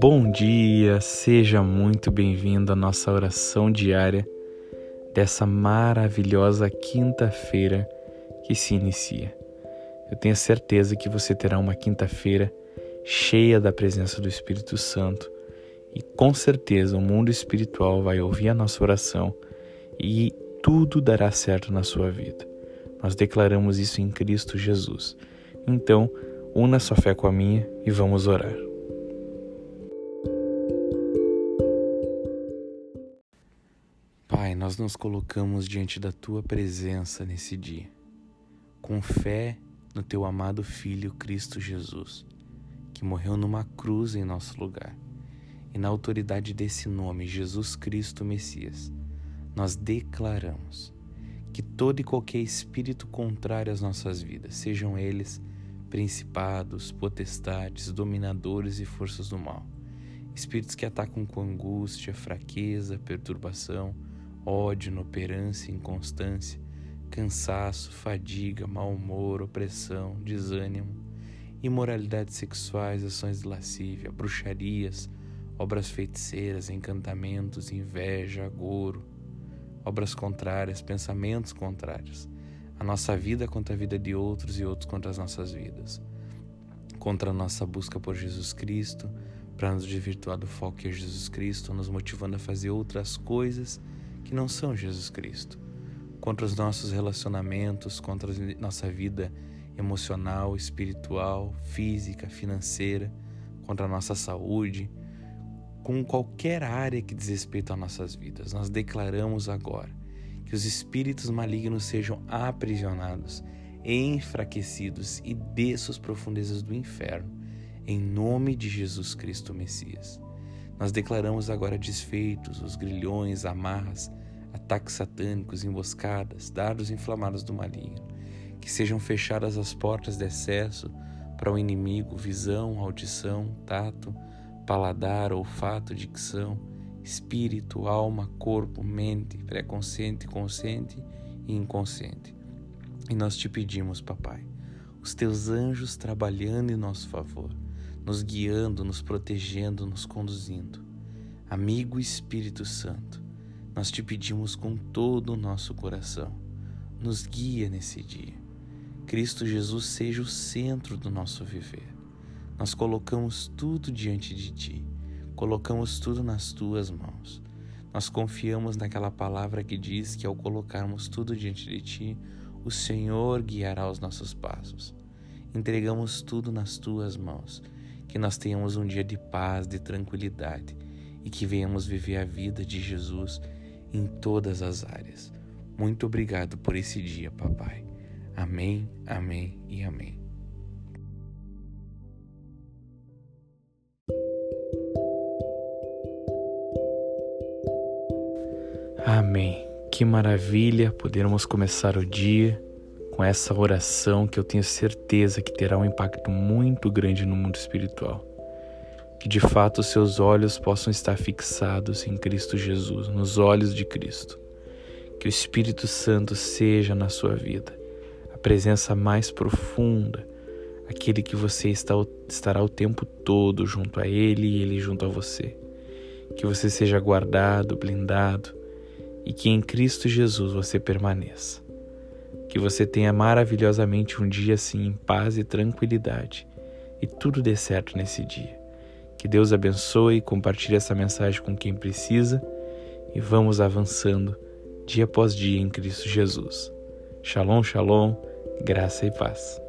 Bom dia, seja muito bem-vindo à nossa oração diária dessa maravilhosa quinta-feira que se inicia. Eu tenho certeza que você terá uma quinta-feira cheia da presença do Espírito Santo e com certeza o mundo espiritual vai ouvir a nossa oração e tudo dará certo na sua vida. Nós declaramos isso em Cristo Jesus. Então, una sua fé com a minha e vamos orar. Nós nos colocamos diante da tua presença nesse dia, com fé no teu amado Filho Cristo Jesus, que morreu numa cruz em nosso lugar. E na autoridade desse nome, Jesus Cristo Messias, nós declaramos que todo e qualquer espírito contrário às nossas vidas, sejam eles principados, potestades, dominadores e forças do mal, espíritos que atacam com angústia, fraqueza, perturbação, ódio, inoperância, inconstância, cansaço, fadiga, mau humor, opressão, desânimo, imoralidades sexuais, ações de lascívia, bruxarias, obras feiticeiras, encantamentos, inveja, agouro, obras contrárias, pensamentos contrários. A nossa vida contra a vida de outros e outros contra as nossas vidas. Contra a nossa busca por Jesus Cristo, para nos desvirtuar do foco que é Jesus Cristo, nos motivando a fazer outras coisas que não são Jesus Cristo. Contra os nossos relacionamentos, contra a nossa vida emocional, espiritual, física, financeira, contra a nossa saúde, com qualquer área que diz respeito às nossas vidas. Nós declaramos agora que os espíritos malignos sejam aprisionados, enfraquecidos e desçam as profundezas do inferno, em nome de Jesus Cristo Messias. Nós declaramos agora desfeitos os grilhões, amarras, ataques satânicos, emboscadas, dardos inflamados do maligno, que sejam fechadas as portas de acesso para o inimigo, visão, audição, tato, paladar, olfato, dicção, espírito, alma, corpo, mente, pré-consciente, consciente e inconsciente. E nós te pedimos, papai, os teus anjos trabalhando em nosso favor, nos guiando, nos protegendo, nos conduzindo. Amigo Espírito Santo, nós te pedimos com todo o nosso coração, nos guia nesse dia. Cristo Jesus seja o centro do nosso viver nós colocamos tudo diante de Ti, colocamos tudo nas Tuas mãos. Nós confiamos naquela palavra que diz que ao colocarmos tudo diante de Ti, o Senhor guiará os nossos passos. Entregamos tudo nas Tuas mãos, que nós tenhamos um dia de paz, de tranquilidade e que venhamos viver a vida de Jesus em todas as áreas. Muito obrigado por esse dia, papai. Amém, amém e amém. Amém. Que maravilha podermos começar o dia com essa oração que eu tenho certeza que terá um impacto muito grande no mundo espiritual. Que de fato seus olhos possam estar fixados em Cristo Jesus, nos olhos de Cristo. Que o Espírito Santo seja na sua vida a presença mais profunda, aquele que você está, estará o tempo todo junto a Ele e Ele junto a você. Que você seja guardado, blindado e que em Cristo Jesus você permaneça. Que você tenha maravilhosamente um dia assim em paz e tranquilidade e tudo dê certo nesse dia. Que Deus abençoe compartilhe essa mensagem com quem precisa e vamos avançando dia após dia em Cristo Jesus. Shalom, shalom, graça e paz.